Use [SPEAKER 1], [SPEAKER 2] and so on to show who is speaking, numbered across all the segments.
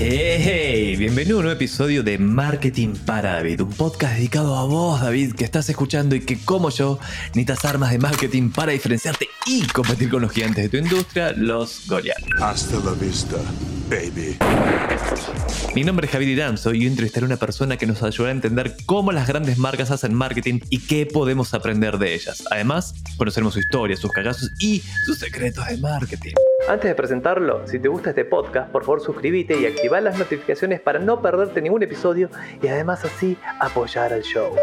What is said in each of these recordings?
[SPEAKER 1] Hey, bienvenido a un nuevo episodio de Marketing para David, un podcast dedicado a vos, David, que estás escuchando y que, como yo, necesitas armas de marketing para diferenciarte y competir con los gigantes de tu industria, los Goliath.
[SPEAKER 2] Hasta la vista, baby.
[SPEAKER 1] Mi nombre es Javier Iranzo y yo entrevistaré a una persona que nos ayudará a entender cómo las grandes marcas hacen marketing y qué podemos aprender de ellas. Además, conoceremos su historia, sus cagazos y sus secretos de marketing. Antes de presentarlo, si te gusta este podcast, por favor suscríbete y activa las notificaciones para no perderte ningún episodio y además así apoyar al show.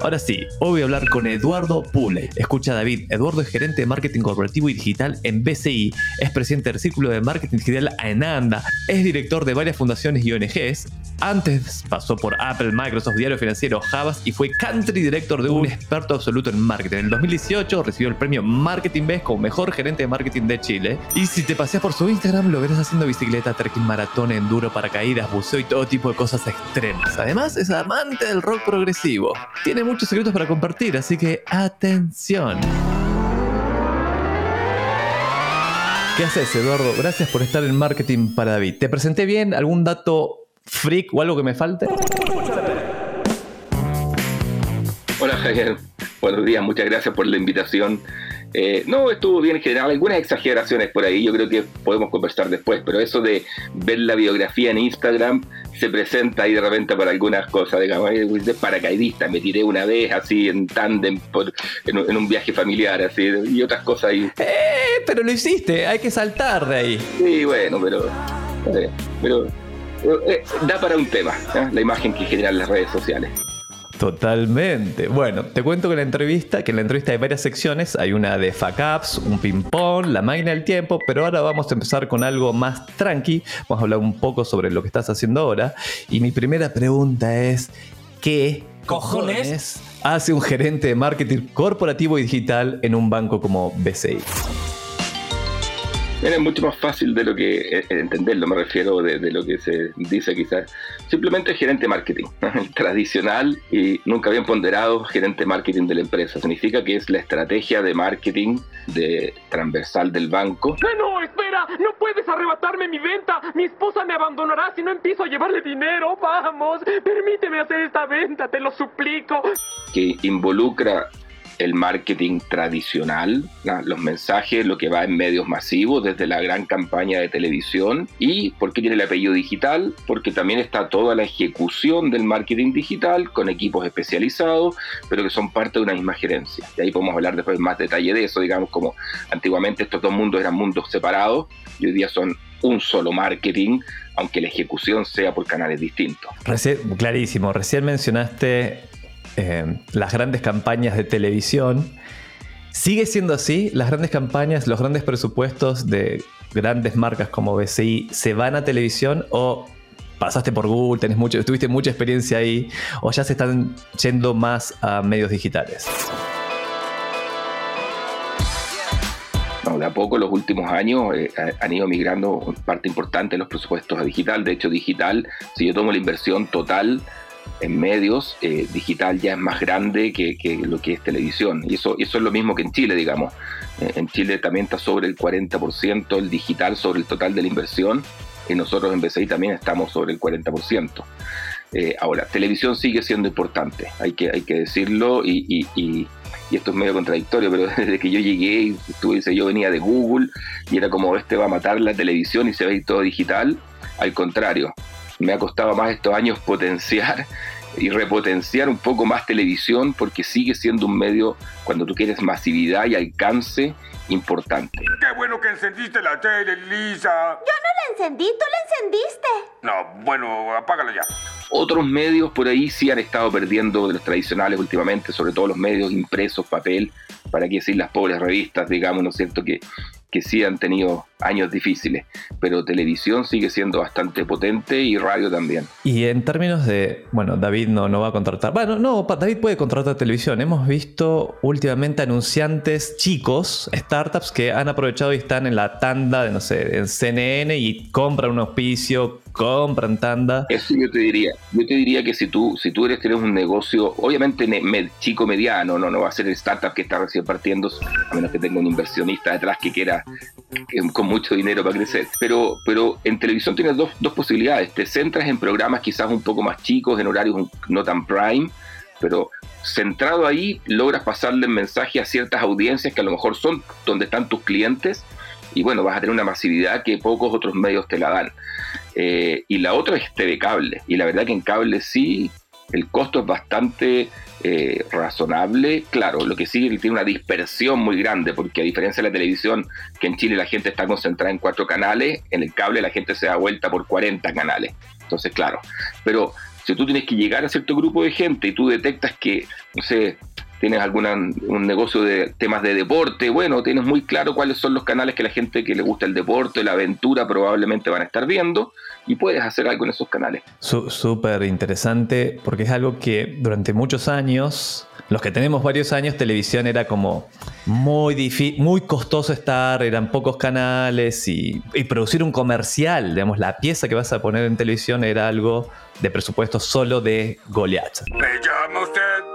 [SPEAKER 1] Ahora sí, hoy voy a hablar con Eduardo Pule. Escucha David, Eduardo es gerente de marketing corporativo y digital en BCI, es presidente del Círculo de Marketing Digital AENANDA, es director de varias fundaciones y ONGs, antes pasó por Apple, Microsoft, Diario Financiero, Javas y fue Country Director de un experto absoluto en marketing. En el 2018 recibió el premio Marketing Best como mejor gerente de marketing de Chile. Y si te paseas por su Instagram, lo verás haciendo bicicleta, trekking, maratón, enduro, paracaídas, buceo y todo tipo de cosas extremas. Además, es amante del rock progresivo. Tiene muchos secretos para compartir, así que atención. ¿Qué haces, Eduardo? Gracias por estar en Marketing para David. ¿Te presenté bien? ¿Algún dato freak o algo que me falte?
[SPEAKER 3] Hola Javier, buenos días, muchas gracias por la invitación. Eh, no, estuvo bien en general, algunas exageraciones por ahí, yo creo que podemos conversar después, pero eso de ver la biografía en Instagram se presenta ahí de repente para algunas cosas, digamos, de paracaidista, me tiré una vez así en tándem en, en, un viaje familiar, así, y otras cosas ahí.
[SPEAKER 1] Eh, pero lo hiciste, hay que saltar de ahí.
[SPEAKER 3] Sí, bueno, pero... Eh, pero eh, da para un tema, ¿eh? la imagen que generan las redes sociales.
[SPEAKER 1] Totalmente. Bueno, te cuento que en la entrevista, que en la entrevista hay varias secciones, hay una de fuck ups, un ping-pong, la máquina del tiempo, pero ahora vamos a empezar con algo más tranqui. Vamos a hablar un poco sobre lo que estás haciendo ahora. Y mi primera pregunta es, ¿qué cojones hace un gerente de marketing corporativo y digital en un banco como BCI?
[SPEAKER 3] Es mucho más fácil de lo que eh, entenderlo, me refiero de, lo que se dice quizás. Simplemente gerente de marketing, tradicional y nunca bien ponderado gerente de marketing de la empresa. Significa que es la estrategia de marketing de transversal del banco.
[SPEAKER 4] ¡No, no, espera! ¡No puedes arrebatarme mi venta! ¡Mi esposa me abandonará si no empiezo a llevarle dinero! ¡Vamos! Permíteme hacer esta venta, te lo suplico.
[SPEAKER 3] Que involucra el marketing tradicional, los mensajes, lo que va en medios masivos, desde la gran campaña de televisión. ¿Y por qué tiene el apellido digital? Porque también está toda la ejecución del marketing digital con equipos especializados, pero que son parte de una misma gerencia. Y ahí podemos hablar después más detalle de eso, digamos, como antiguamente estos dos mundos eran mundos separados y hoy día son un solo marketing, aunque la ejecución sea por canales distintos.
[SPEAKER 1] clarísimo, recién mencionaste eh, las grandes campañas de televisión. ¿Sigue siendo así? ¿Las grandes campañas, los grandes presupuestos de grandes marcas como BCI se van a televisión o pasaste por Google, tenés mucho, tuviste mucha experiencia ahí o ya se están yendo más a medios digitales?
[SPEAKER 3] de a poco los últimos años eh, han ido migrando parte importante de los presupuestos a digital. De hecho, digital, si yo tomo la inversión total en medios, eh, digital ya es más grande que, lo que es televisión. Y eso, eso es lo mismo que en Chile, digamos. Eh, en Chile también está sobre el 40% el digital sobre el total de la inversión y nosotros en BCI también estamos sobre el 40%. Eh, ahora, televisión sigue siendo importante, hay que, hay que decirlo y, y, esto es medio contradictorio, pero desde que yo llegué, tú dices, yo venía de Google y era como este va a matar la televisión y se ve todo digital, al contrario, me ha costado más estos años potenciar y repotenciar un poco más televisión porque sigue siendo un medio, cuando tú quieres masividad y alcance, importante.
[SPEAKER 2] Qué bueno que encendiste la tele, Lisa.
[SPEAKER 5] Yo no la encendí, tú la encendiste.
[SPEAKER 2] No, bueno, apágala ya.
[SPEAKER 3] Otros medios por ahí sí han estado perdiendo de los tradicionales últimamente, sobre todo los medios impresos, papel, para qué decir las pobres revistas, digamos, ¿no es cierto?, que, que sí han tenido años difíciles, pero televisión sigue siendo bastante potente y radio también.
[SPEAKER 1] Y en términos de, bueno, David no, no va a contratar, bueno, no, David puede contratar televisión. Hemos visto últimamente anunciantes chicos, startups que han aprovechado y están en la tanda de, no sé, en CNN y compran un auspicio, compran tanda.
[SPEAKER 3] Eso yo te diría. Yo te diría que si tú, si tú eres, tienes un negocio, obviamente chico mediano, no, no va a ser el startup que está recién partiendo, a menos que tenga un inversionista detrás que quiera con mucho dinero para crecer. Pero, pero en televisión tienes dos, dos posibilidades. Te centras en programas quizás un poco más chicos, en horarios no tan prime, pero centrado ahí logras pasarle mensaje a ciertas audiencias que a lo mejor son donde están tus clientes y bueno, vas a tener una masividad que pocos otros medios te la dan. Eh, y la otra es TV cable. Y la verdad que en cable sí, el costo es bastante eh, razonable. Claro, lo que sí tiene una dispersión muy grande, porque a diferencia de la televisión, que en Chile la gente está concentrada en cuatro canales, en el cable la gente se da vuelta por 40 canales. Entonces, claro, pero si tú tienes que llegar a cierto grupo de gente y tú detectas que, no sé, tienes algún un negocio de temas de deporte, bueno, tienes muy claro cuáles son los canales que la gente que le gusta el deporte, la aventura probablemente van a estar viendo y puedes hacer algo en esos canales.
[SPEAKER 1] Súper interesante porque es algo que durante muchos años, los que tenemos varios años, televisión era como muy difícil, muy costoso estar, eran pocos canales y, y producir un comercial, digamos, la pieza que vas a poner en televisión era algo de presupuesto solo de Goliath.
[SPEAKER 2] Me llama usted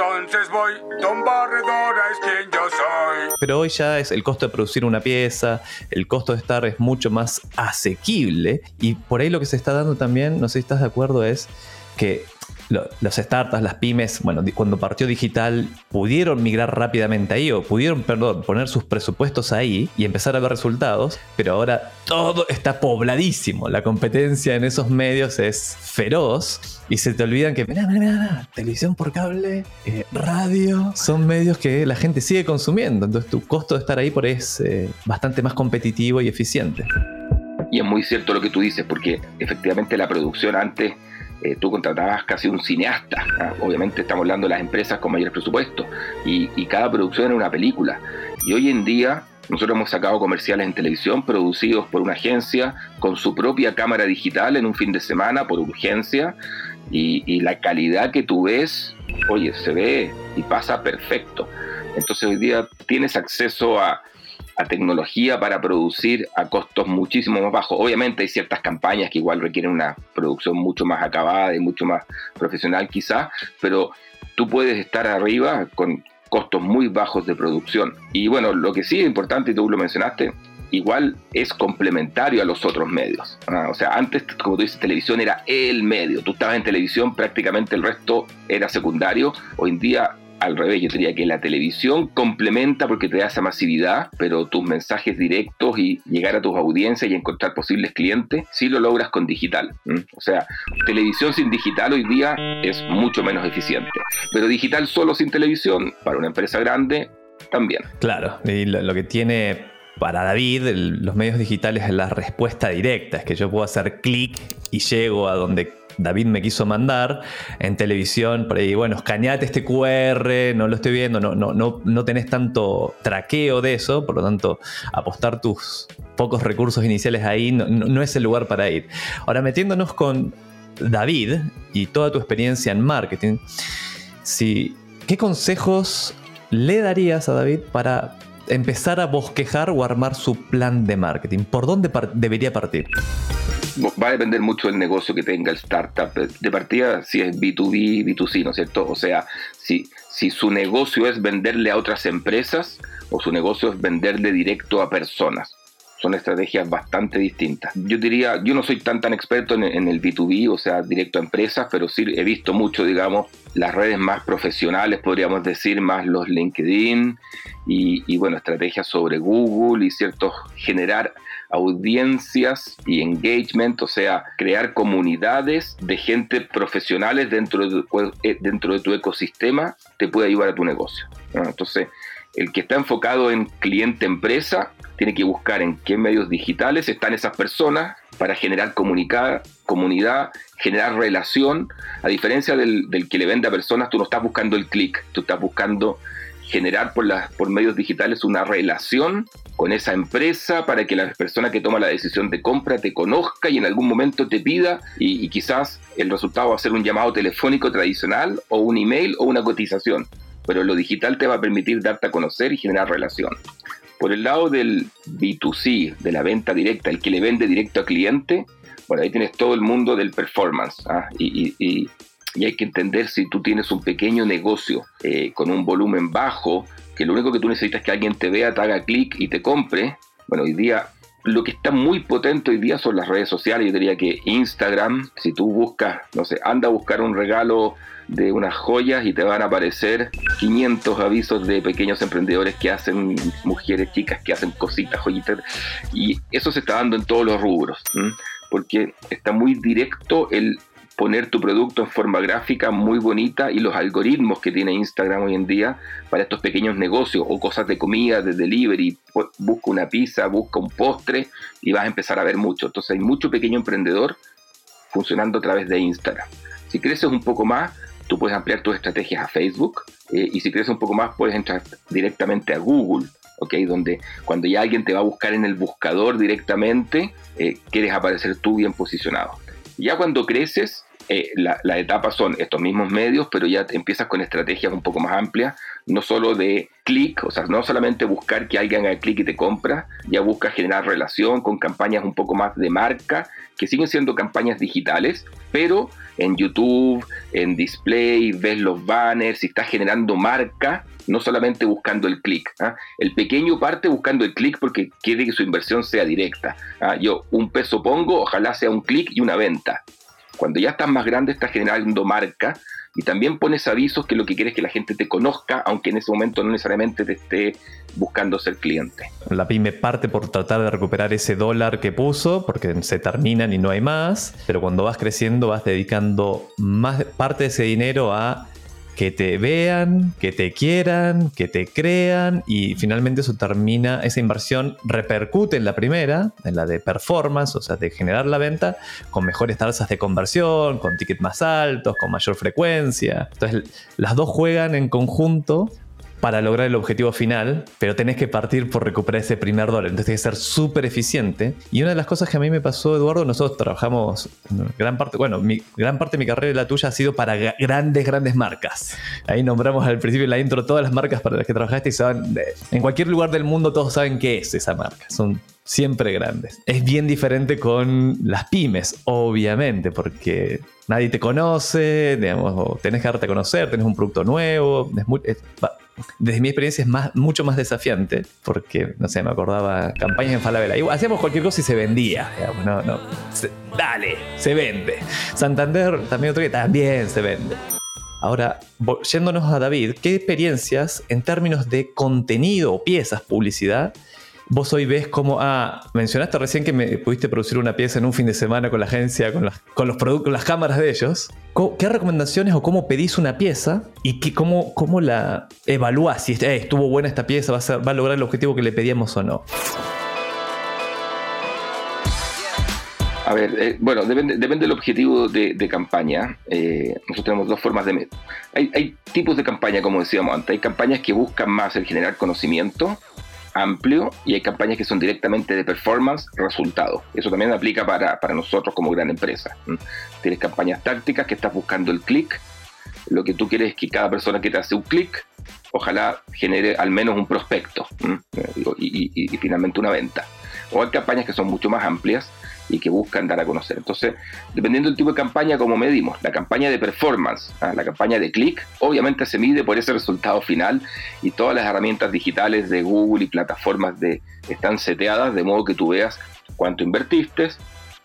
[SPEAKER 2] entonces voy, Don Barredora es quien yo soy.
[SPEAKER 1] Pero hoy ya es el costo de producir una pieza, el costo de estar es mucho más asequible y por ahí lo que se está dando también, no sé si estás de acuerdo, es que los startups, las pymes, bueno, cuando partió digital, pudieron migrar rápidamente ahí o pudieron, perdón, poner sus presupuestos ahí y empezar a ver resultados, pero ahora todo está pobladísimo. La competencia en esos medios es feroz y se te olvidan que, mira, mira, mira, televisión por cable, eh, radio, son medios que la gente sigue consumiendo. Entonces tu costo de estar ahí por es eh, bastante más competitivo y eficiente.
[SPEAKER 3] Y es muy cierto lo que tú dices, porque efectivamente la producción antes eh, tú contratabas casi un cineasta. ¿ah? Obviamente estamos hablando de las empresas con mayor presupuesto y, cada producción era una película. Y hoy en día nosotros hemos sacado comerciales en televisión producidos por una agencia con su propia cámara digital en un fin de semana por urgencia y, y la calidad que tú ves, oye, se ve y pasa perfecto. Entonces hoy día tienes acceso a, tecnología para producir a costos muchísimo más bajos. Obviamente hay ciertas campañas que igual requieren una producción mucho más acabada y mucho más profesional quizás, pero tú puedes estar arriba con costos muy bajos de producción. Y bueno, lo que sí es importante, y tú lo mencionaste, igual es complementario a los otros medios. O sea, antes, como tú dices, televisión era el medio. Tú estabas en televisión, prácticamente el resto era secundario. Hoy en día al revés, yo diría que la televisión complementa porque te da esa masividad, pero tus mensajes directos y llegar a tus audiencias y encontrar posibles clientes, sí lo logras con digital. O sea, televisión sin digital hoy día es mucho menos eficiente, pero digital solo sin televisión, para una empresa grande, también.
[SPEAKER 1] Claro, y lo, que tiene para David, los medios digitales es la respuesta directa, es que yo puedo hacer clic y llego a donde David me quiso mandar en televisión, por ahí, bueno, escaneate este QR, no lo estoy viendo, no, no, no, no tenés tanto traqueo de eso, por lo tanto, apostar tus pocos recursos iniciales ahí no, es el lugar para ir. Ahora, metiéndonos con David y toda tu experiencia en marketing, si, ¿qué consejos le darías a David para empezar a bosquejar o armar su plan de marketing? ¿Por dónde debería partir?
[SPEAKER 3] Va a depender mucho del negocio que tenga el startup. De partida, si es B2B, B2C, ¿no es cierto? O sea, si, si su negocio es venderle a otras empresas o su negocio es venderle directo a personas. Son estrategias bastante distintas. Yo diría, yo no soy tan tan experto en, el B2B, o sea, directo a empresas, pero sí he visto mucho, digamos, las redes más profesionales, podríamos decir, más los LinkedIn y, y bueno, estrategias sobre Google y ciertos generar audiencias y engagement, o sea, crear comunidades de gente profesionales dentro de, eh, dentro de tu ecosistema, te puede ayudar a tu negocio. Entonces, el que está enfocado en cliente-empresa tiene que buscar en qué medios digitales están esas personas para generar comunidad, generar relación. A diferencia del, del, que le vende a personas, tú no estás buscando el clic, tú estás buscando generar por, las, por medios digitales una relación con esa empresa para que la persona que toma la decisión de compra te conozca y en algún momento te pida y, quizás el resultado va a ser un llamado telefónico tradicional o un email o una cotización. Pero lo digital te va a permitir darte a conocer y generar relación. Por el lado del B2C, de la venta directa, el que le vende directo al cliente, bueno, ahí tienes todo el mundo del performance. ¿ah? Y, hay que entender si tú tienes un pequeño negocio eh, con un volumen bajo, que lo único que tú necesitas es que alguien te vea, te haga clic y te compre. Bueno, hoy día lo que está muy potente hoy día son las redes sociales. Yo diría que Instagram, si tú buscas, no sé, anda a buscar un regalo de unas joyas y te van a aparecer 500 avisos de pequeños emprendedores que hacen, mujeres, chicas que hacen cositas, joyitas. Y eso se está dando en todos los rubros, porque está muy directo el poner tu producto en forma gráfica muy bonita y los algoritmos que tiene Instagram hoy en día para estos pequeños negocios o cosas de comida, de delivery, busca una pizza, busca un postre y vas a empezar a ver mucho. Entonces hay mucho pequeño emprendedor funcionando a través de Instagram. Si creces un poco más, tú puedes ampliar tus estrategias a Facebook eh, y si creces un poco más puedes entrar directamente a Google. Okay, donde cuando ya alguien te va a buscar en el buscador directamente, eh, quieres aparecer tú bien posicionado. Ya cuando creces, eh, la, etapa son estos mismos medios, pero ya empiezas con estrategias un poco más amplias, no solo de clic, o sea, no solamente buscar que alguien haga clic y te compra, ya buscas generar relación con campañas un poco más de marca, que siguen siendo campañas digitales, pero en YouTube, en display, ves los banners, y estás generando marca, no solamente buscando el clic. ¿ah? El pequeño parte buscando el clic porque quiere que su inversión sea directa. ¿ah? Yo un peso pongo, ojalá sea un clic y una venta. Cuando ya estás más grande, estás generando marca y también pones avisos que lo que quieres es que la gente te conozca, aunque en ese momento no necesariamente te esté buscando ser cliente.
[SPEAKER 1] La pyme parte por tratar de recuperar ese dólar que puso, porque se terminan y no hay más, pero cuando vas creciendo vas dedicando más parte de ese dinero a que te vean, que te quieran, que te crean y finalmente eso termina, esa inversión repercute en la primera, en la de performance, o sea, de generar la venta, con mejores tasas de conversión, con tickets más altos, con mayor frecuencia. Entonces, las dos juegan en conjunto para lograr el objetivo final, pero tenés que partir por recuperar ese primer dólar. Entonces tienes que ser súper eficiente. Y una de las cosas que a mí me pasó, Eduardo, nosotros trabajamos gran parte, bueno, gran parte de mi carrera y la tuya ha sido para grandes, grandes marcas. Ahí nombramos al principio de la intro todas las marcas para las que trabajaste y saben, en cualquier lugar del mundo todos saben qué es esa marca. Son siempre grandes. Es bien diferente con las pymes, obviamente, porque nadie te conoce, digamos, tenés que darte a conocer, tenés un producto nuevo, es desde mi experiencia es más, mucho más desafiante, porque, no sé, me acordaba campañas en Falabella. Hacíamos cualquier cosa y se vendía. no, no. dale, se vende. Santander, también otro que también se vende. Ahora, yéndonos a David, ¿qué experiencias en términos de contenido piezas, publicidad, vos hoy ves cómo, ah, mencionaste recién que me pudiste producir una pieza en un fin de semana con la agencia, con las, con los productos, las cámaras de ellos. ¿Qué recomendaciones o cómo pedís una pieza y qué, cómo, cómo la evalúas? Si eh, estuvo buena esta pieza, va a, va a lograr el objetivo que le pedíamos o no.
[SPEAKER 3] A ver, eh, bueno, depende, del objetivo de, campaña. Eh, nosotros tenemos dos formas de... Hay, hay tipos de campaña, como decíamos antes. Hay campañas que buscan más el generar conocimiento amplio y hay campañas que son directamente de performance, resultado. Eso también aplica para, nosotros como gran empresa. Tienes campañas tácticas que estás buscando el clic. Lo que tú quieres es que cada persona que te hace un clic, ojalá genere al menos un prospecto y finalmente una venta. O hay campañas que son mucho más amplias y que buscan dar a conocer. Entonces, dependiendo del tipo de campaña, como medimos, la campaña de performance, ¿ah? la campaña de click, obviamente se mide por ese resultado final y todas las herramientas digitales de Google y plataformas de, están seteadas de modo que tú veas cuánto invertiste,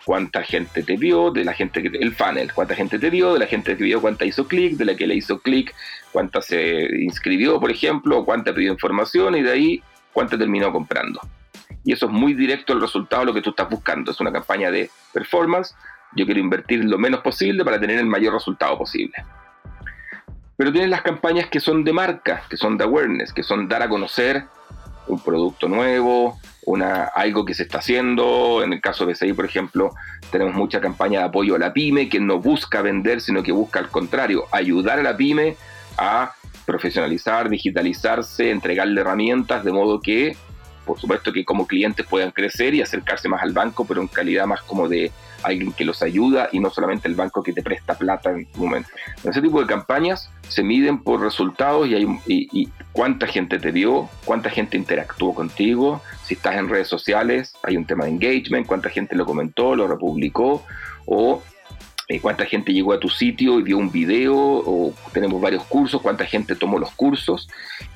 [SPEAKER 3] cuánta gente te vio, de la gente el funnel, cuánta gente te vio, de la gente que vio cuánta hizo clic, de la que le hizo clic, cuánta se inscribió, por ejemplo, cuánta pidió información y de ahí cuánta terminó comprando y eso es muy directo el resultado de lo que tú estás buscando. Es una campaña de performance, yo quiero invertir lo menos posible para tener el mayor resultado posible. Pero tienes las campañas que son de marca, que son de awareness, que son dar a conocer un producto nuevo, una, algo que se está haciendo. En el caso de BCI, por ejemplo, tenemos mucha campaña de apoyo a la pyme que no busca vender, sino que busca al contrario, ayudar a la pyme a profesionalizar, digitalizarse, entregarle herramientas de modo que por supuesto que como clientes puedan crecer y acercarse más al banco, pero en calidad más como de alguien que los ayuda y no solamente el banco que te presta plata en tu momento. En ese tipo de campañas se miden por resultados y, hay, y, cuánta gente te vio, cuánta gente interactuó contigo, si estás en redes sociales, hay un tema de engagement, cuánta gente lo comentó, lo republicó o eh, cuánta gente llegó a tu sitio y vio un video, o tenemos varios cursos, cuánta gente tomó los cursos.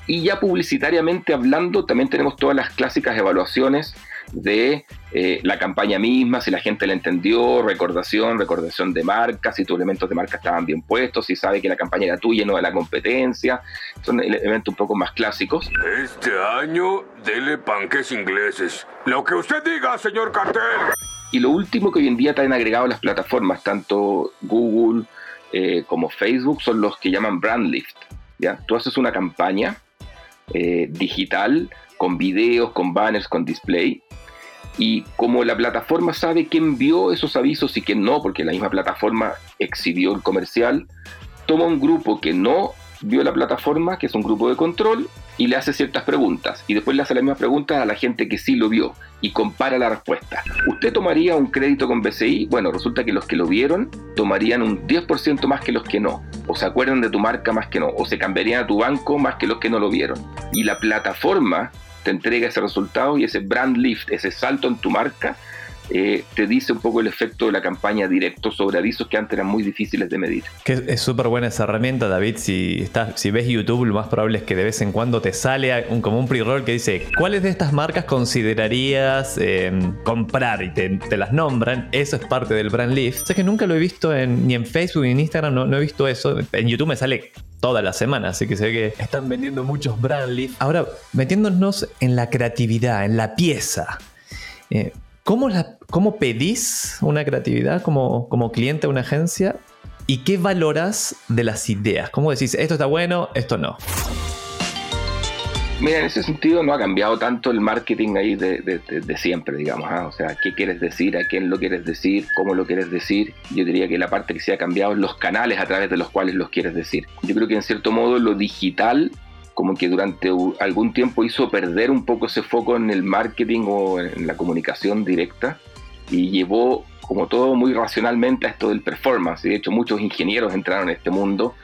[SPEAKER 3] Y ya publicitariamente hablando, también tenemos todas las clásicas evaluaciones de eh, la campaña misma, si la gente la entendió, recordación, recordación de marca, si tus elementos de marca estaban bien puestos, si sabe que la campaña era tuya y no de la competencia. Son elementos un poco más clásicos.
[SPEAKER 2] Este año, dele panques ingleses. Lo que usted diga, señor cartel.
[SPEAKER 3] Y lo último que hoy en día traen agregado las plataformas, tanto Google eh, como Facebook, son los que llaman brand lift. ¿ya? Tú haces una campaña eh, digital con videos, con banners, con display. Y como la plataforma sabe quién vio esos avisos y quién no, porque la misma plataforma exhibió el comercial, toma un grupo que no vio la plataforma, que es un grupo de control, y le hace ciertas preguntas. Y después le hace las mismas preguntas a la gente que sí lo vio y compara la respuesta. ¿Usted tomaría un crédito con BCI? Bueno, resulta que los que lo vieron tomarían un 10% más que los que no. O se acuerdan de tu marca más que no. O se cambiarían a tu banco más que los que no lo vieron. Y la plataforma te entrega ese resultado y ese brand lift, ese salto en tu marca, eh, te dice un poco el efecto de la campaña directo sobre avisos que antes eran muy difíciles de medir.
[SPEAKER 1] Que es súper buena esa herramienta, David. Si, estás, si ves YouTube, lo más probable es que de vez en cuando te sale un, como un pre-roll que dice, ¿cuáles de estas marcas considerarías em, comprar? Y te, las nombran. Eso es parte del brand lift. O que nunca lo he visto ni en Facebook ni en Instagram, no, he visto eso. En YouTube me sale toda la semana, así que se ve que están vendiendo muchos brand lift. Ahora, metiéndonos en la creatividad, en la pieza. Eh, ¿Cómo, la, ¿Cómo pedís una creatividad como, como cliente a una agencia? ¿Y qué valoras de las ideas? ¿Cómo decís, esto está bueno, esto no?
[SPEAKER 3] Mira, en ese sentido no ha cambiado tanto el marketing ahí de, siempre, digamos. ¿ah? O sea, qué quieres decir, a quién lo quieres decir, cómo lo quieres decir. Yo diría que la parte que se ha cambiado es los canales a través de los cuales los quieres decir. Yo creo que en cierto modo lo digital como que durante algún tiempo hizo perder un poco ese foco en el marketing o en la comunicación directa y llevó como todo muy racionalmente a esto del performance. De hecho muchos ingenieros entraron en este mundo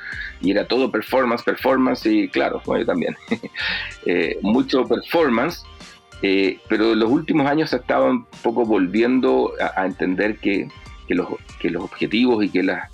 [SPEAKER 3] y era todo performance, performance y claro, yo también. Eh, mucho performance, eh, pero en los últimos años se estaba un poco volviendo a, entender que, que, los, que los objetivos y que la,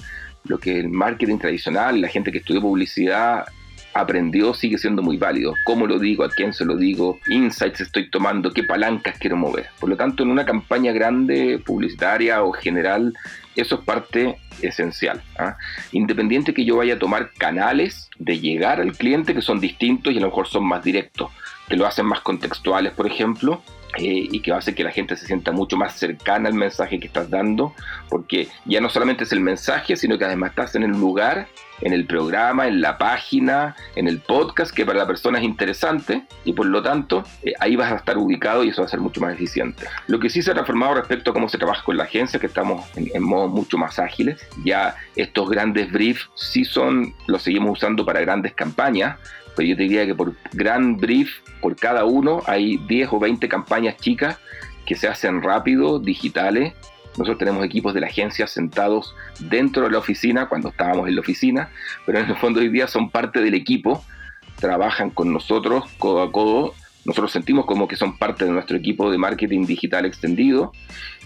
[SPEAKER 3] lo que el marketing tradicional, la gente que estudió publicidad aprendió sigue siendo muy válido. ¿Cómo lo digo? ¿A quién se lo digo? ¿Insights estoy tomando? ¿Qué palancas quiero mover? Por lo tanto, en una campaña grande, publicitaria o general, eso es parte esencial. ¿ah? Independiente que yo vaya a tomar canales de llegar al cliente que son distintos y a lo mejor son más directos, que lo hacen más contextuales, por ejemplo, eh, y que hace que la gente se sienta mucho más cercana al mensaje que estás dando, porque ya no solamente es el mensaje, sino que además estás en el lugar, en el programa, en la página, en el podcast, que para la persona es interesante y por lo tanto eh, ahí vas a estar ubicado y eso va a ser mucho más eficiente. Lo que sí se ha transformado respecto a cómo se trabaja con la agencia, que estamos en, en modo mucho más ágiles, ya estos grandes briefs sí son, los seguimos usando para grandes campañas, pero yo te diría que por gran brief, por cada uno, hay 10 o 20 campañas chicas que se hacen rápido, digitales. Nosotros tenemos equipos de la agencia sentados dentro de la oficina cuando estábamos en la oficina, pero en el fondo hoy día son parte del equipo, trabajan con nosotros codo a codo. Nosotros sentimos como que son parte de nuestro equipo de marketing digital extendido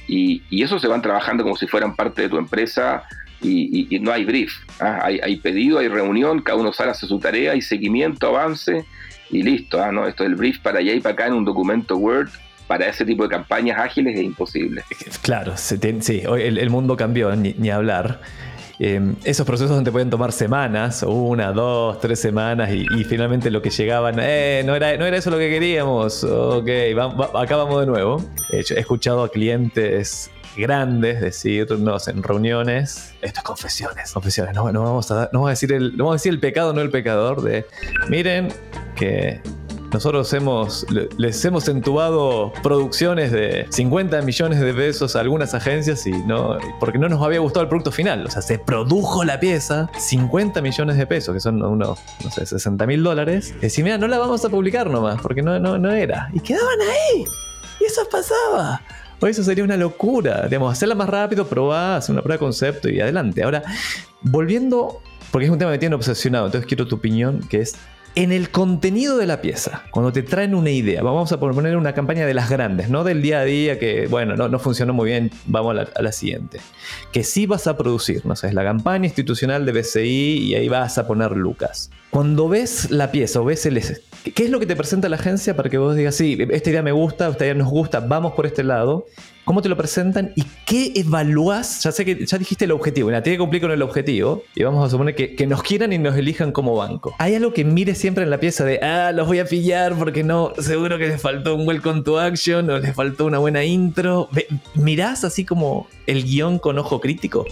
[SPEAKER 3] y, eso se van trabajando como si fueran parte de tu empresa y, no hay brief. ¿ah? Hay, pedido, hay reunión, cada uno sale hace su tarea, hay seguimiento, avance y listo. ¿ah? ¿no? Esto del brief para allá y para acá en un documento Word. Para ese tipo de campañas ágiles es imposible.
[SPEAKER 1] Claro, sí, el, el mundo cambió, ni, hablar. Em, esos procesos te pueden tomar semanas, una, dos, tres semanas, y, finalmente lo que llegaban, eh, no era, no era eso lo que queríamos, ok, acá vamos de nuevo. He, escuchado a clientes grandes decirnos en reuniones, esto es confesiones, confesiones, no, vamos, a no vamos a decir el, no vamos a decir el pecado, no el pecador, de miren que nosotros les hemos entubado producciones de 50 millones de pesos a algunas agencias y porque no nos había gustado el producto final. O sea, se produjo la pieza, 50 millones de pesos, que son unos, no sé, 60 mil dólares. Y decir, mira, no la vamos a publicar nomás, porque no era. Y quedaban ahí. Y eso pasaba. O eso sería una locura. Digamos, hacerla más rápido, probar, hacer una prueba de concepto y adelante. Ahora, volviendo, porque es un tema que me tiene obsesionado, entonces quiero tu opinión, que es en el contenido de la pieza, cuando te traen una idea, vamos a poner una campaña de las grandes, no del día a día que, bueno, no, no funcionó muy bien, vamos a la, siguiente. Que sí vas a producir, no sé, es la campaña institucional de BCI y ahí vas a poner Lucas. Cuando ves la pieza o ves el... ¿Qué es lo que te presenta la agencia para que vos digas, sí, esta idea me gusta, esta idea nos gusta, vamos por este lado? cómo te lo presentan y qué evalúas. Ya sé que ya dijiste el objetivo, la tiene que cumplir con el objetivo y vamos a suponer que, nos quieran y nos elijan como banco. ¿Hay algo que mire siempre en la pieza de, ah, los voy a pillar porque no, seguro que les faltó un welcome to action o les faltó una buena intro? ¿Mirás así como el guion con ojo crítico?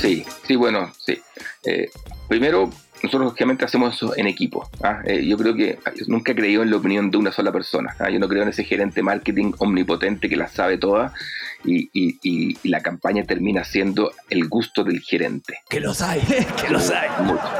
[SPEAKER 3] Sí, sí, bueno, sí. Eh, primero, nosotros lógicamente hacemos eso en equipo. ¿ah? Eh, yo creo que nunca he creído en la opinión de una sola persona. ¿ah? Yo no creo en ese gerente marketing omnipotente que la sabe toda y, la campaña termina siendo el gusto del gerente.
[SPEAKER 1] Que los hay, que los hay.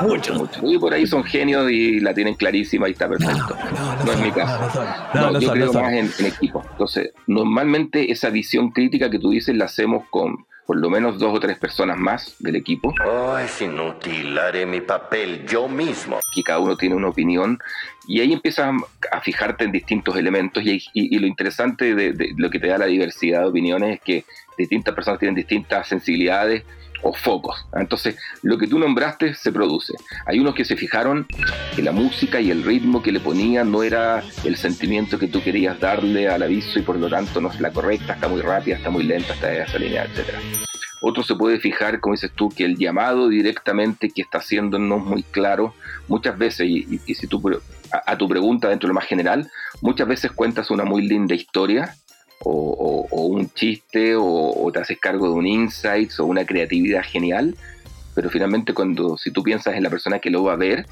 [SPEAKER 3] Muchos, muchos. Y por ahí son genios y la tienen clarísima y está perfecto. No, es mi caso. No, yo creo más en, en equipo. Entonces, normalmente esa visión crítica que tú dices la hacemos con por lo menos dos o tres personas más del equipo.
[SPEAKER 6] Oh, es inútil, haré mi papel yo mismo.
[SPEAKER 3] Aquí cada uno tiene una opinión y ahí empiezas a fijarte en distintos elementos y, lo interesante de, lo que te da la diversidad de opiniones es que distintas personas tienen distintas sensibilidades o focos. Entonces, lo que tú nombraste se produce. Hay unos que se fijaron que la música y el ritmo que le ponían no era el sentimiento que tú querías darle al aviso y por lo tanto no es la correcta, está muy rápida, está muy lenta, está desalineada, etc. Otro se puede fijar, como dices tú, que el llamado directamente que está haciendo no es muy claro. Muchas veces, y, si tú a, a, tu pregunta dentro de lo más general, muchas veces cuentas una muy linda historia, o, un chiste o, te haces cargo de un insight o una creatividad genial, pero finalmente cuando si tú piensas en la persona que lo va a ver,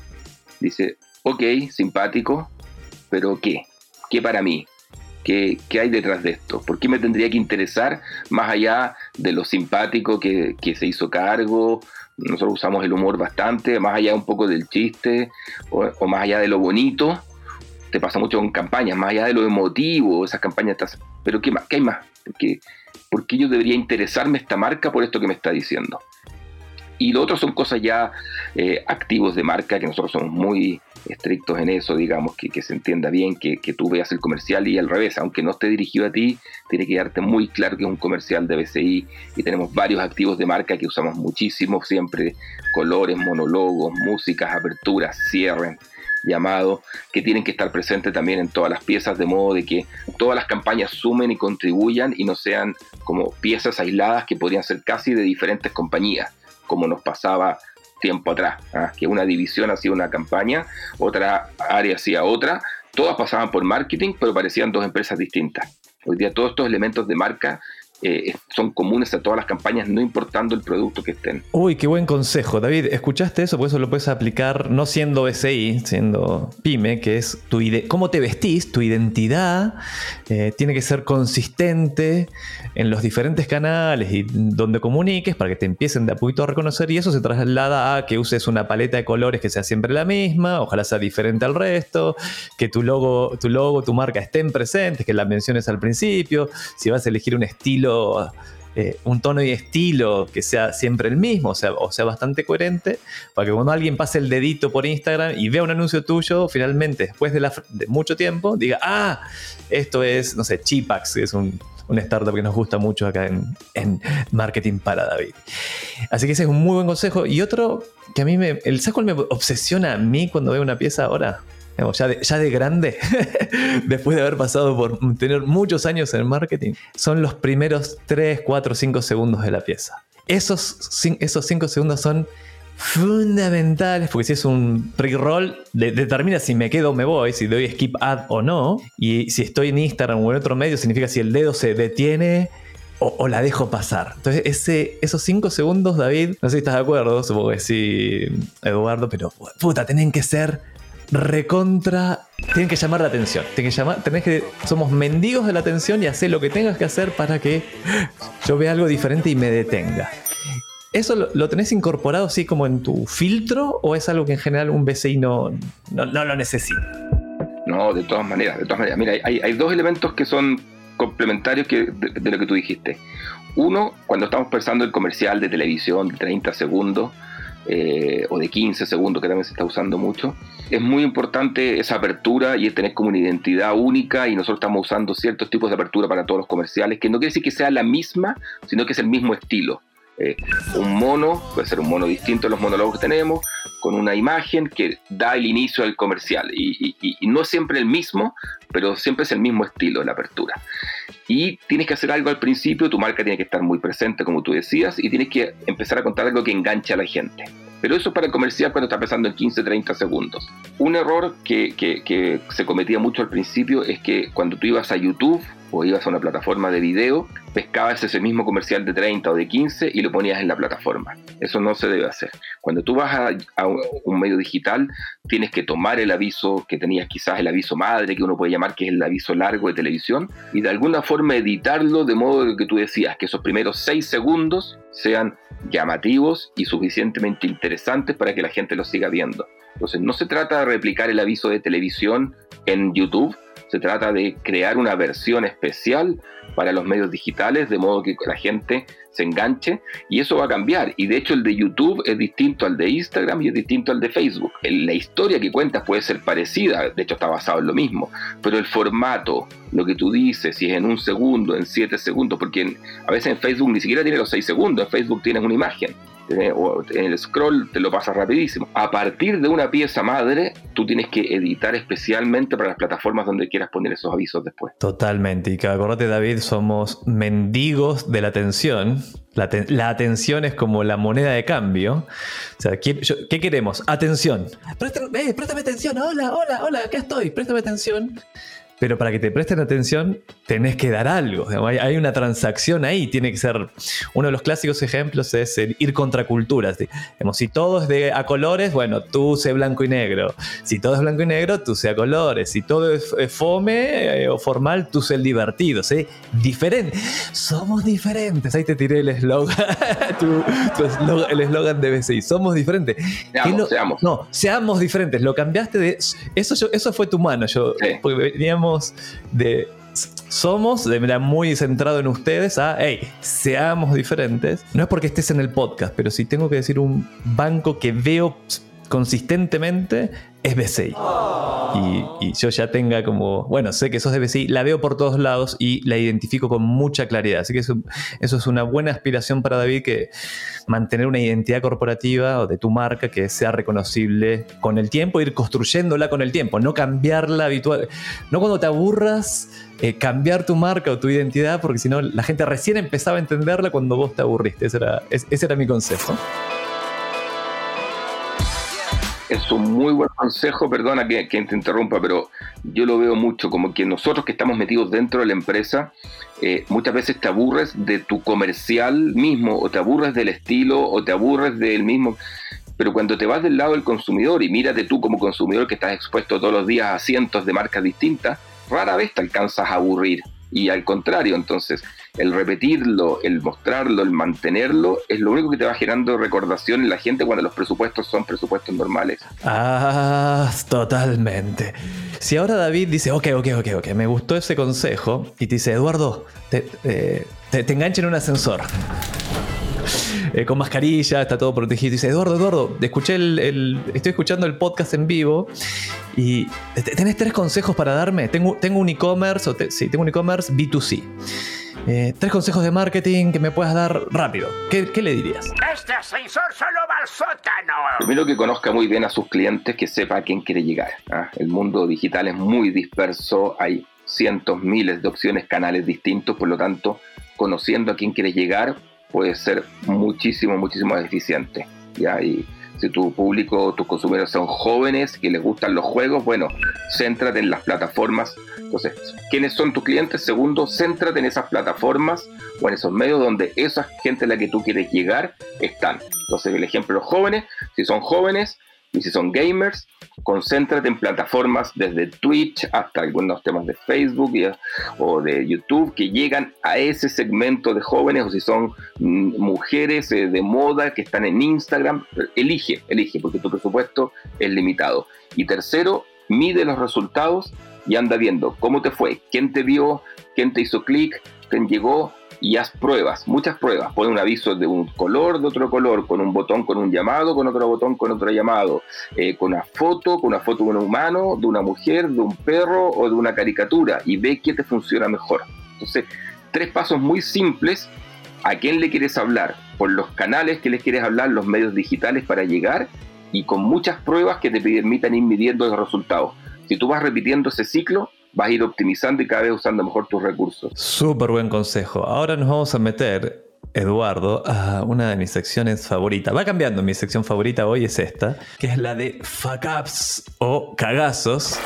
[SPEAKER 3] dice, ok, simpático, pero ¿qué? ¿Qué para mí? ¿Qué, ¿Qué, hay detrás de esto? ¿Por qué me tendría que interesar más allá de lo simpático que, que, se hizo cargo? Nosotros usamos el humor bastante, más allá un poco del chiste o, o más allá de lo bonito, te pasa mucho con campañas, más allá de lo emotivo, esas campañas, pero ¿qué más? ¿Qué hay más? ¿Por qué yo debería interesarme esta marca por esto que me está diciendo? Y lo otro son cosas ya eh, activos de marca, que nosotros somos muy estrictos en eso, digamos, que, que se entienda bien, que, que, tú veas el comercial y al revés, aunque no esté dirigido a ti, tiene que darte muy claro que es un comercial de BCI y tenemos varios activos de marca que usamos muchísimo, siempre colores, monólogos, músicas, aperturas, cierres, llamado, que tienen que estar presentes también en todas las piezas, de modo de que todas las campañas sumen y contribuyan y no sean como piezas aisladas que podrían ser casi de diferentes compañías, como nos pasaba tiempo atrás, ¿ah? que una división hacía una campaña, otra área hacía otra, todas pasaban por marketing, pero parecían dos empresas distintas. Hoy día todos estos elementos de marca eh, son comunes a todas las campañas, no importando el producto que estén.
[SPEAKER 1] Uy, qué buen consejo. David, ¿escuchaste eso? Por eso lo puedes aplicar no siendo SI, siendo pyme, que es tu cómo te vestís, tu identidad, eh, tiene que ser consistente en los diferentes canales y donde comuniques para que te empiecen de a poquito a reconocer y eso se traslada a que uses una paleta de colores que sea siempre la misma, ojalá sea diferente al resto, que tu logo, tu logo, tu marca estén presentes, que la menciones al principio, si vas a elegir un estilo eh, un tono y estilo que sea siempre el mismo, o sea, o sea, bastante coherente, para que cuando alguien pase el dedito por Instagram y vea un anuncio tuyo, finalmente, después de, mucho tiempo, diga, ah, esto es, no sé, Chipax, que es un, startup que nos gusta mucho acá en, en, marketing para David. Así que ese es un muy buen consejo. Y otro que a mí me, el saco me obsesiona a mí cuando veo una pieza ahora, ya de, grande, después de haber pasado por tener muchos años en marketing, son los primeros 3, 4, 5 segundos de la pieza. Esos, esos 5 segundos son fundamentales, porque si es un pre-roll, determina si me quedo o me voy, si doy skip ad o no, y si estoy en Instagram o en otro medio, significa si el dedo se detiene o, la dejo pasar. Entonces, ese, esos 5 segundos, David, no sé si estás de acuerdo, supongo que sí, Eduardo, pero puta, tienen que ser recontra. Tienen que llamar la atención. Tienen que llamar, tenés que, somos mendigos de la atención y hacer lo que tengas que hacer para que yo vea algo diferente y me detenga. ¿Eso lo, tenés incorporado así como en tu filtro o es algo que en general un BCI no, lo necesita?
[SPEAKER 3] No, de todas maneras, de todas maneras. Mira, hay, dos elementos que son complementarios que, de, lo que tú dijiste. Uno, cuando estamos pensando el comercial de televisión de 30 segundos eh, o de 15 segundos, que también se está usando mucho, es muy importante esa apertura y es tener como una identidad única y nosotros estamos usando ciertos tipos de apertura para todos los comerciales, que no quiere decir que sea la misma, sino que es el mismo estilo. Eh, un mono, puede ser un mono distinto a los monólogos que tenemos, con una imagen que da el inicio al comercial. Y, no es siempre el mismo, pero siempre es el mismo estilo de la apertura. Y tienes que hacer algo al principio, tu marca tiene que estar muy presente, como tú decías, y tienes que empezar a contar algo que enganche a la gente. Pero eso es para el comercial cuando está pensando en 15, 30 segundos. Un error que, se cometía mucho al principio es que cuando tú ibas a YouTube o ibas a una plataforma de video, pescabas ese mismo comercial de 30 o de 15 y lo ponías en la plataforma. Eso no se debe hacer. Cuando tú vas a, un medio digital, tienes que tomar el aviso que tenías quizás el aviso madre, que uno puede llamar que es el aviso largo de televisión, y de alguna forma editarlo de modo que tú decías que esos primeros 6 segundos sean llamativos y suficientemente interesantes para que la gente lo siga viendo. Entonces no se trata de replicar el aviso de televisión en YouTube, se trata de crear una versión especial para los medios digitales, de modo que la gente se enganche y eso va a cambiar. Y de hecho el de YouTube es distinto al de Instagram y es distinto al de Facebook. La historia que cuentas puede ser parecida, de hecho está basado en lo mismo, pero el formato, lo que tú dices, si es en un segundo, en siete segundos, porque a veces en Facebook ni siquiera tiene los seis segundos, en Facebook tienes una imagen o en el scroll te lo pasa rapidísimo. A partir de una pieza madre, tú tienes que editar especialmente para las plataformas donde quieras poner esos avisos después.
[SPEAKER 1] Totalmente. Y que acordate, David, somos mendigos de la atención. La, atención es como la moneda de cambio. O sea, ¿qué, queremos? Atención. Préstame, eh, préstame atención. Hola, hola, hola, acá estoy. Préstame atención pero para que te presten atención tenés que dar algo. Hay una transacción ahí, tiene que ser. Uno de los clásicos ejemplos es el ir contra culturas. Si todo es de a colores, bueno, tú sé blanco y negro. Si todo es blanco y negro, tú sé a colores. Si todo es fome eh, o formal, tú sé el divertido. ¿sí? Diferente. Somos diferentes. Ahí te tiré el eslogan, el eslogan de BCI. Somos diferentes.
[SPEAKER 3] Seamos,
[SPEAKER 1] No, seamos diferentes. Lo cambiaste de. Eso, eso fue tu mano. Yo, porque veníamos de somos, de manera muy centrado en ustedes, a, hey, seamos diferentes. No es porque estés en el podcast, pero si tengo que decir un banco que veo consistentemente, es BCI. Y, yo ya tenga como, bueno, sé que sos de BCI, la veo por todos lados y la identifico con mucha claridad. Así que eso, eso es una buena aspiración para David, que mantener una identidad corporativa o de tu marca que sea reconocible con el tiempo, ir construyéndola con el tiempo, no cambiarla habitual. No cuando te aburras, eh, cambiar tu marca o tu identidad, porque si no, la gente recién empezaba a entenderla cuando vos te aburriste. Ese era, ese era mi consejo
[SPEAKER 3] es un muy buen consejo, perdona que, te interrumpa, pero yo lo veo mucho como que nosotros que estamos metidos dentro de la empresa, eh, muchas veces te aburres de tu comercial mismo, o te aburres del estilo, o te aburres del mismo. Pero cuando te vas del lado del consumidor y mírate tú como consumidor que estás expuesto todos los días a cientos de marcas distintas, rara vez te alcanzas a aburrir. Y al contrario, entonces, el repetirlo, el mostrarlo, el mantenerlo, es lo único que te va generando recordación en la gente cuando los presupuestos son presupuestos normales.
[SPEAKER 1] Ah, totalmente. Si ahora David dice, ok, ok, ok, ok, me gustó ese consejo, y te dice, Eduardo, te, eh, te, en un ascensor. Eh, con mascarilla, está todo protegido. Dice, Eduardo, Eduardo, escuché el, estoy escuchando el podcast en vivo y tenés tres consejos para darme. Tengo, tengo un e-commerce, sí, tengo un e-commerce B2C. Eh, tres consejos de marketing que me puedas dar rápido. ¿Qué, le dirías?
[SPEAKER 2] Este ascensor solo va al sótano.
[SPEAKER 3] Primero que conozca muy bien a sus clientes, que sepa a quién quiere llegar. ¿ah? El mundo digital es muy disperso, hay cientos, miles de opciones, canales distintos, por lo tanto, conociendo a quién quieres llegar puede ser muchísimo, muchísimo más eficiente. ¿ya? Y si tu público, tus consumidores son jóvenes que les gustan los juegos, bueno, céntrate en las plataformas. Entonces, ¿quiénes son tus clientes? Segundo, céntrate en esas plataformas o en esos medios donde esa gente a la que tú quieres llegar están. Entonces, el ejemplo, los jóvenes, si son jóvenes y si son gamers, concéntrate en plataformas desde Twitch hasta algunos temas de Facebook o de YouTube que llegan a ese segmento de jóvenes o si son mm, mujeres eh, de moda que están en Instagram. Elige, elige, porque tu presupuesto es limitado. Y tercero, mide los resultados y anda viendo cómo te fue, quién te vio, quién te hizo clic, quién llegó, y haz pruebas, muchas pruebas. Pon un aviso de un color, de otro color, con un botón con un llamado, con otro botón con otro llamado, eh, con una foto, con una foto de un humano, de una mujer, de un perro o de una caricatura y ve qué te funciona mejor. Entonces, tres pasos muy simples. ¿A quién le quieres hablar? Por los canales que les quieres hablar, los medios digitales para llegar y con muchas pruebas que te permitan ir midiendo los resultados. Si tú vas repitiendo ese ciclo, vas a ir optimizando y cada vez usando mejor tus recursos.
[SPEAKER 1] Súper buen consejo. Ahora nos vamos a meter, Eduardo, a una de mis secciones favoritas. Va cambiando, mi sección favorita hoy es esta, que es la de fuck ups o cagazos.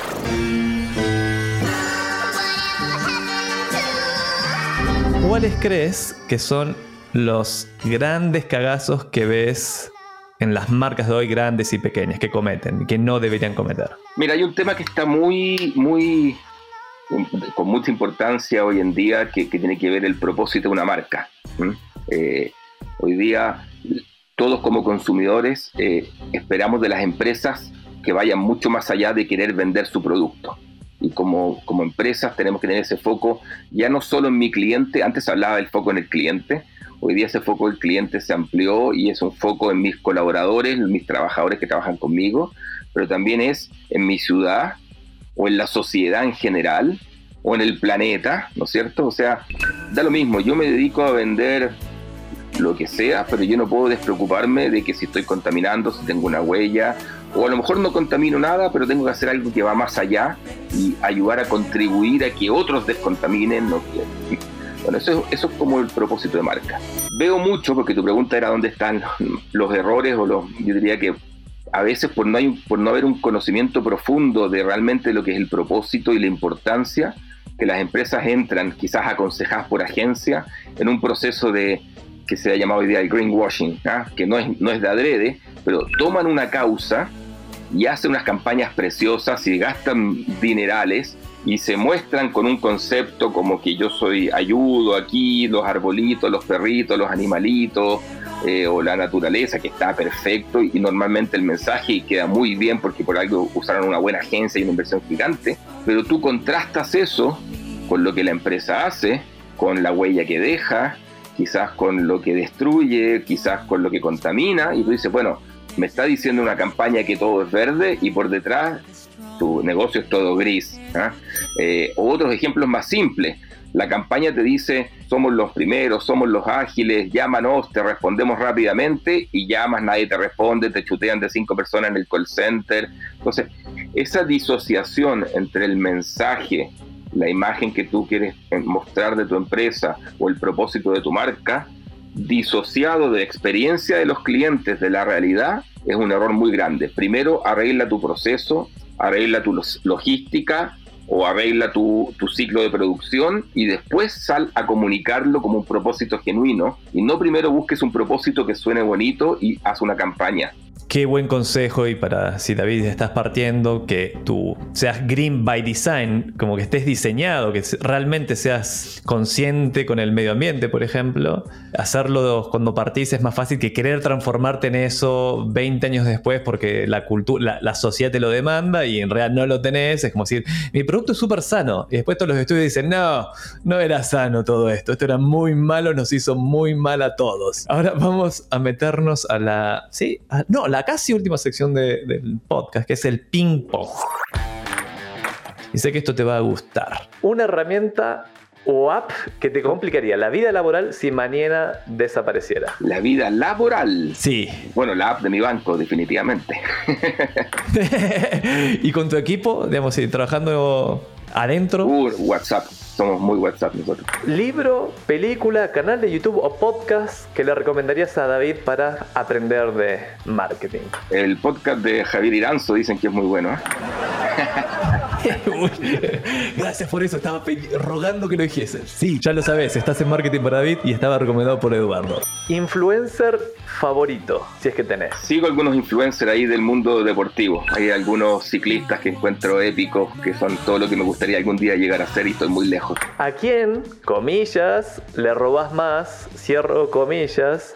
[SPEAKER 1] ¿Cuáles crees que son los grandes cagazos que ves en las marcas de hoy grandes y pequeñas que cometen que no deberían cometer?
[SPEAKER 3] Mira, hay un tema que está muy, muy con mucha importancia hoy en día que, tiene que ver el propósito de una marca. Eh, hoy día todos como consumidores eh, esperamos de las empresas que vayan mucho más allá de querer vender su producto. Y como, como empresas tenemos que tener ese foco ya no solo en mi cliente, antes hablaba del foco en el cliente, hoy día ese foco del cliente se amplió y es un foco en mis colaboradores, en mis trabajadores que trabajan conmigo, pero también es en mi ciudad, o en la sociedad en general o en el planeta, ¿no es cierto? O sea, da lo mismo, yo me dedico a vender lo que sea, pero yo no puedo despreocuparme de que si estoy contaminando, si tengo una huella, o a lo mejor no contamino nada, pero tengo que hacer algo que va más allá y ayudar a contribuir a que otros descontaminen. No, bueno, eso, eso es como el propósito de marca. Veo mucho, porque tu pregunta era dónde están los errores o los, yo diría que a veces por no, hay, por no haber un conocimiento profundo de realmente lo que es el propósito y la importancia, que las empresas entran, quizás aconsejadas por agencia, en un proceso de que se ha llamado hoy día greenwashing, ¿ah? que no es, no es de adrede, pero toman una causa y hacen unas campañas preciosas y gastan dinerales y se muestran con un concepto como que yo soy ayudo aquí, los arbolitos, los perritos, los animalitos, eh, o la naturaleza, que está perfecto y, normalmente el mensaje queda muy bien porque por algo usaron una buena agencia y una inversión gigante, pero tú contrastas eso con lo que la empresa hace, con la huella que deja, quizás con lo que destruye, quizás con lo que contamina, y tú dices, bueno, me está diciendo una campaña que todo es verde y por detrás tu negocio es todo gris. Eh, o otros ejemplos más simples. La campaña te dice, somos los primeros, somos los ágiles, llámanos, te respondemos rápidamente y llamas, nadie te responde, te chutean de cinco personas en el call center. Entonces, esa disociación entre el mensaje, la imagen que tú quieres mostrar de tu empresa o el propósito de tu marca, disociado de la experiencia de los clientes de la realidad, es un error muy grande. Primero, arregla tu proceso, arregla tu logística, o arregla tu, tu, ciclo de producción y después sal a comunicarlo como un propósito genuino y no primero busques un propósito que suene bonito y haz una campaña.
[SPEAKER 1] Qué buen consejo y para si David estás partiendo, que tú seas green by design, como que estés diseñado, que realmente seas consciente con el medio ambiente, por ejemplo. Hacerlo cuando partís es más fácil que querer transformarte en eso 20 años después porque la, cultura, la, sociedad te lo demanda y en realidad no lo tenés. Es como decir, mi producto es súper sano. Y después todos los estudios dicen, no, no era sano todo esto. Esto era muy malo, nos hizo muy mal a todos. Ahora vamos a meternos a la... Sí, no, la casi última sección del podcast, que es el ping pong. Y sé que esto te va a gustar. Una herramienta o app que te complicaría la vida laboral si mañana desapareciera?
[SPEAKER 3] La vida laboral.
[SPEAKER 1] Sí.
[SPEAKER 3] Bueno, la app de mi banco, definitivamente.
[SPEAKER 1] ¿Y con tu equipo, digamos, trabajando adentro?
[SPEAKER 3] Uh, WhatsApp somos muy WhatsApp nosotros.
[SPEAKER 1] Libro, película, canal de YouTube o podcast que le recomendarías a David para aprender de marketing.
[SPEAKER 3] El podcast de Javier Iranzo dicen que es muy bueno. ¿eh?
[SPEAKER 1] Gracias por eso, estaba rogando que lo dijese. Sí, ya lo sabes, estás en Marketing para David y estaba recomendado por Eduardo. Influencer favorito, si es que tenés.
[SPEAKER 3] Sigo algunos influencers ahí del mundo deportivo. Hay algunos ciclistas que encuentro épicos, que son todo lo que me gustaría algún día llegar a ser y estoy muy lejos.
[SPEAKER 1] ¿A quién, comillas, le robas más, cierro comillas,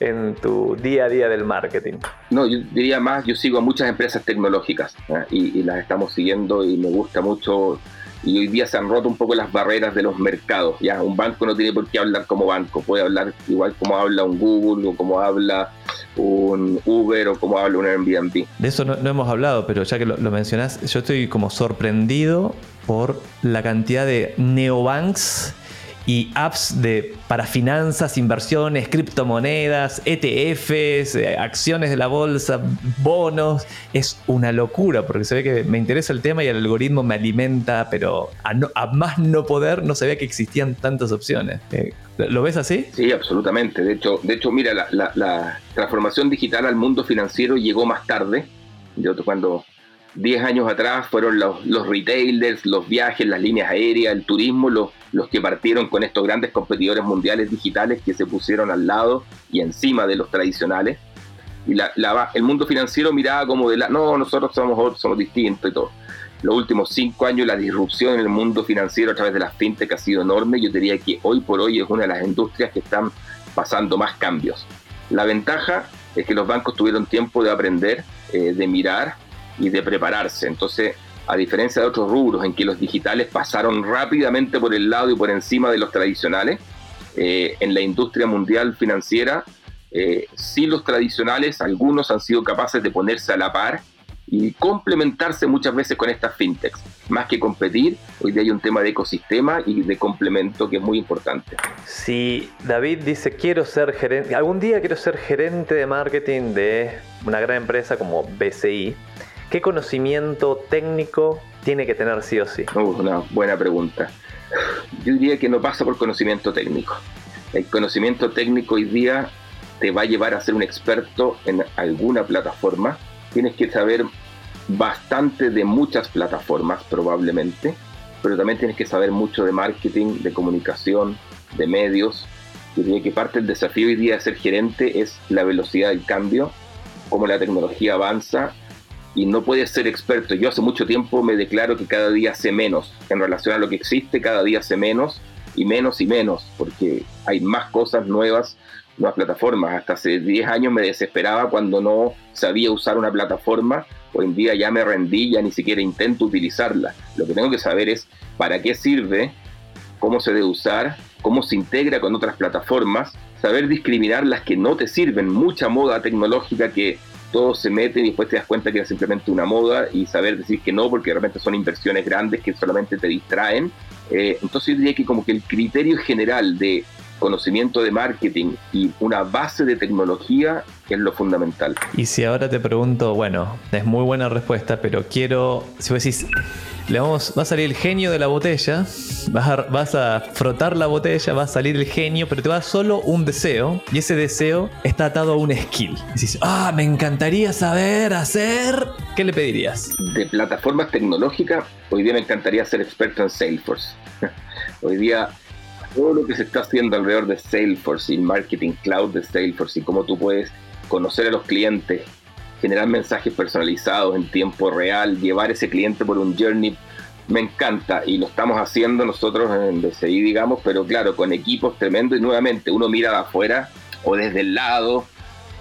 [SPEAKER 1] en tu día a día del marketing?
[SPEAKER 3] No, yo diría más, yo sigo a muchas empresas tecnológicas ¿eh? y, las estamos siguiendo y me gusta mucho. Y hoy día se han roto un poco las barreras de los mercados. Ya, un banco no tiene por qué hablar como banco, puede hablar igual como habla un Google o como habla un Uber o como habla un Airbnb.
[SPEAKER 1] De eso no, hemos hablado, pero ya que lo, lo mencionás, yo estoy como sorprendido por la cantidad de neobanks y apps de, para finanzas, inversiones, criptomonedas, ETFs, eh, acciones de la bolsa, bonos. Es una locura porque se ve que me interesa el tema y el algoritmo me alimenta, pero a, más no poder no sabía que existían tantas opciones. Eh, ¿Lo ves así?
[SPEAKER 3] Sí, absolutamente. De hecho, de hecho mira, la, la transformación digital al mundo financiero llegó más tarde. Yo cuando 10 años atrás fueron los, los, retailers, los viajes, las líneas aéreas, el turismo, los, los que partieron con estos grandes competidores mundiales digitales que se pusieron al lado y encima de los tradicionales. Y la, el mundo financiero miraba como de la, no, nosotros somos somos distintos y todo. Los últimos cinco años la disrupción en el mundo financiero a través de las fintech ha sido enorme. Yo diría que hoy por hoy es una de las industrias que están pasando más cambios. La ventaja es que los bancos tuvieron tiempo de aprender, eh, de mirar y de prepararse. Entonces, a diferencia de otros rubros en que los digitales pasaron rápidamente por el lado y por encima de los tradicionales, eh, en la industria mundial financiera, eh, sí los tradicionales, algunos han sido capaces de ponerse a la par y complementarse muchas veces con estas fintechs. Más que competir, hoy día hay un tema de ecosistema y de complemento que es muy importante.
[SPEAKER 1] Si David dice quiero ser gerente, algún día quiero ser gerente de marketing de una gran empresa como BCI, ¿Qué conocimiento técnico tiene que tener sí o sí?
[SPEAKER 3] una buena pregunta. Yo diría que no pasa por conocimiento técnico. El conocimiento técnico hoy día te va a llevar a ser un experto en alguna plataforma. Tienes que saber bastante de muchas plataformas probablemente, pero también tienes que saber mucho de marketing, de comunicación, de medios. Yo diría que parte del desafío hoy día de ser gerente es la velocidad del cambio, cómo la tecnología avanza y no puedes ser experto. Yo hace mucho tiempo me declaro que cada día sé menos en relación a lo que existe, cada día sé menos y menos y menos, porque hay más cosas nuevas, nuevas plataformas. Hasta hace 10 años me desesperaba cuando no sabía usar una plataforma. Hoy en día ya me rendí, ya ni siquiera intento utilizarla. Lo que tengo que saber es para qué sirve, cómo se debe usar, cómo se integra con otras plataformas, saber discriminar las que no te sirven. Mucha moda tecnológica que todos se meten y después te das cuenta que era simplemente una moda y saber decir que no, porque realmente son inversiones grandes que solamente te distraen. Eh, entonces yo diría que como que el criterio general de conocimiento de marketing y una base de tecnología es lo fundamental.
[SPEAKER 1] Y si ahora te pregunto, bueno, es muy buena respuesta, pero quiero, si vos decís, le vamos, va a salir el genio de la botella, vas a, vas a frotar la botella, va a salir el genio, pero te va solo un deseo, y ese deseo está atado a un skill. Dices, ah, me encantaría saber hacer. ¿Qué le pedirías?
[SPEAKER 3] De plataformas tecnológicas, hoy día me encantaría ser experto en Salesforce. hoy día todo lo que se está haciendo alrededor de Salesforce y marketing cloud de Salesforce y cómo tú puedes conocer a los clientes, generar mensajes personalizados en tiempo real, llevar ese cliente por un journey, me encanta. Y lo estamos haciendo nosotros en DCI, digamos, pero claro, con equipos tremendos y nuevamente uno mira de afuera o desde el lado,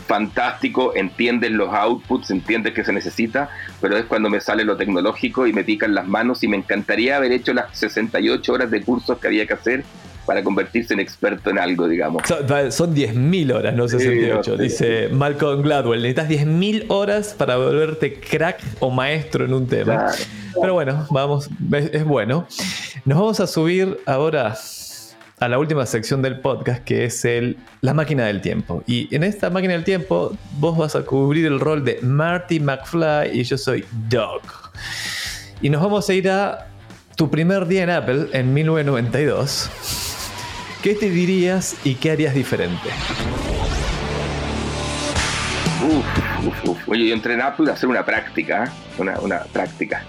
[SPEAKER 3] fantástico, entiendes los outputs, entiendes que se necesita, pero es cuando me sale lo tecnológico y me pican las manos y me encantaría haber hecho las 68 horas de cursos que había que hacer para convertirse en experto en algo, digamos.
[SPEAKER 1] Son, 10.000 horas, no 68. dice Malcolm Gladwell. Necesitas 10.000 horas para volverte crack o maestro en un tema. Pero bueno, vamos, es, bueno. Nos vamos a subir ahora a la última sección del podcast, que es el, la máquina del tiempo. Y en esta máquina del tiempo, vos vas a cubrir el rol de Marty McFly y yo soy Doug. Y nos vamos a ir a tu primer día en Apple en 1992 ¿Qué te dirías y qué harías diferente?
[SPEAKER 3] Uf, uf, uf. Oye, yo entré en Apple a hacer una práctica, una, una práctica.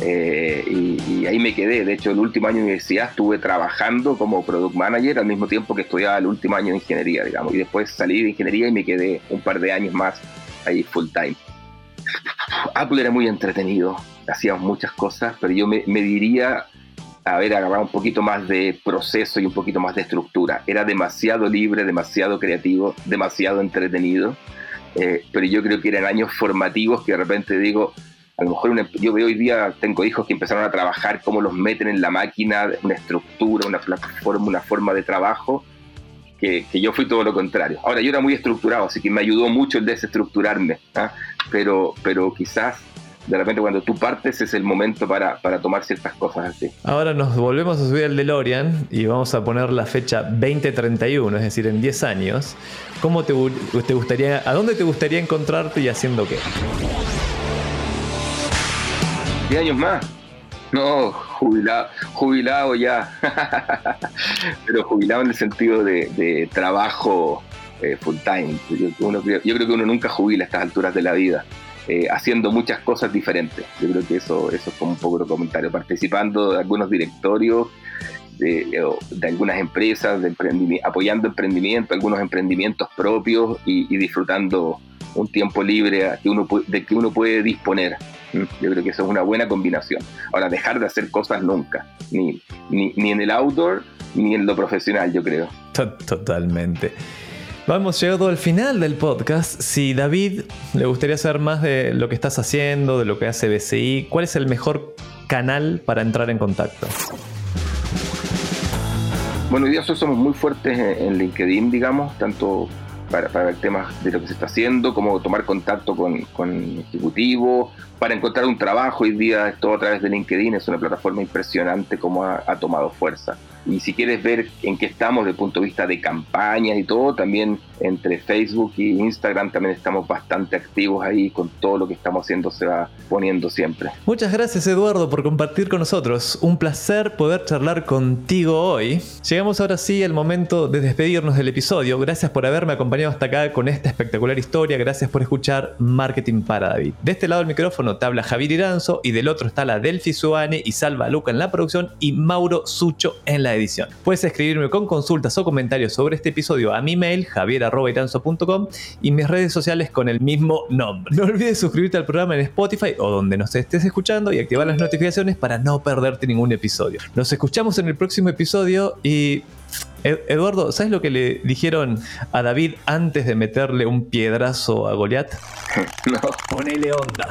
[SPEAKER 3] Eh, y, ahí me quedé. De hecho, el último año de universidad estuve trabajando como product manager al mismo tiempo que estudiaba el último año de ingeniería, digamos. Y después salí de ingeniería y me quedé un par de años más ahí full time. Apple era muy entretenido, hacíamos muchas cosas, pero yo me, me diría haber agarrado un poquito más de proceso y un poquito más de estructura. Era demasiado libre, demasiado creativo, demasiado entretenido, eh, pero yo creo que eran años formativos que de repente digo, a lo mejor em, yo hoy día, tengo hijos que empezaron a trabajar, cómo los meten en la máquina, una estructura, una plataforma, una forma de trabajo, que, yo fui todo lo contrario. Ahora, yo era muy estructurado, así que me ayudó mucho el desestructurarme, ¿ah? pero, pero quizás de repente cuando tú partes es el momento para, tomar ciertas cosas así.
[SPEAKER 1] Ahora nos volvemos a subir al DeLorean y vamos a poner la fecha 2031, es decir, en 10 años. ¿Cómo te, te gustaría, a dónde te gustaría encontrarte y haciendo qué?
[SPEAKER 3] 10 años más. No, jubilado, jubilado ya. Pero jubilado en el sentido de, trabajo eh, full time. Yo, yo creo que uno nunca jubila a estas alturas de la vida. Eh, haciendo muchas cosas diferentes. Yo creo que eso, eso es como un poco de comentario, participando de algunos directorios, de, algunas empresas, de apoyando emprendimiento, algunos emprendimientos propios y, disfrutando un tiempo libre de que uno puede disponer. Yo creo que eso es una buena combinación. Ahora, dejar de hacer cosas nunca, ni, ni, ni en el outdoor ni en lo profesional, yo creo.
[SPEAKER 1] Totalmente. Vamos llegado al final del podcast. Si David le gustaría saber más de lo que estás haciendo, de lo que hace BCI, ¿cuál es el mejor canal para entrar en contacto?
[SPEAKER 3] Bueno, hoy día somos muy fuertes en LinkedIn, digamos, tanto para, ver temas de lo que se está haciendo, como tomar contacto con, con ejecutivos, para encontrar un trabajo. Hoy día es todo a través de LinkedIn, es una plataforma impresionante como ha tomado fuerza. Y si quieres ver en qué estamos desde el punto de vista de campañas y todo, también entre Facebook y Instagram también estamos bastante activos ahí con todo lo que estamos haciendo se va poniendo siempre.
[SPEAKER 1] Muchas gracias Eduardo por compartir con nosotros. Un placer poder charlar contigo hoy. Llegamos ahora sí al momento de despedirnos del episodio. Gracias por haberme acompañado hasta acá con esta espectacular historia. Gracias por escuchar Marketing para David. De este lado del micrófono te habla Javier Iranzo y del otro está la Delphi Suane y Salva Luca en la producción y Mauro Sucho en la edición. Puedes escribirme con consultas o comentarios sobre este episodio a mi mail javier.iranzo.com y mis redes sociales con el mismo nombre. No olvides suscribirte al programa en Spotify o donde nos estés escuchando y activar las notificaciones para no perderte ningún episodio. Nos escuchamos en el próximo episodio y Eduardo, ¿sabes lo que le dijeron a David antes de meterle un piedrazo a Goliat?
[SPEAKER 3] No.
[SPEAKER 1] Ponele onda.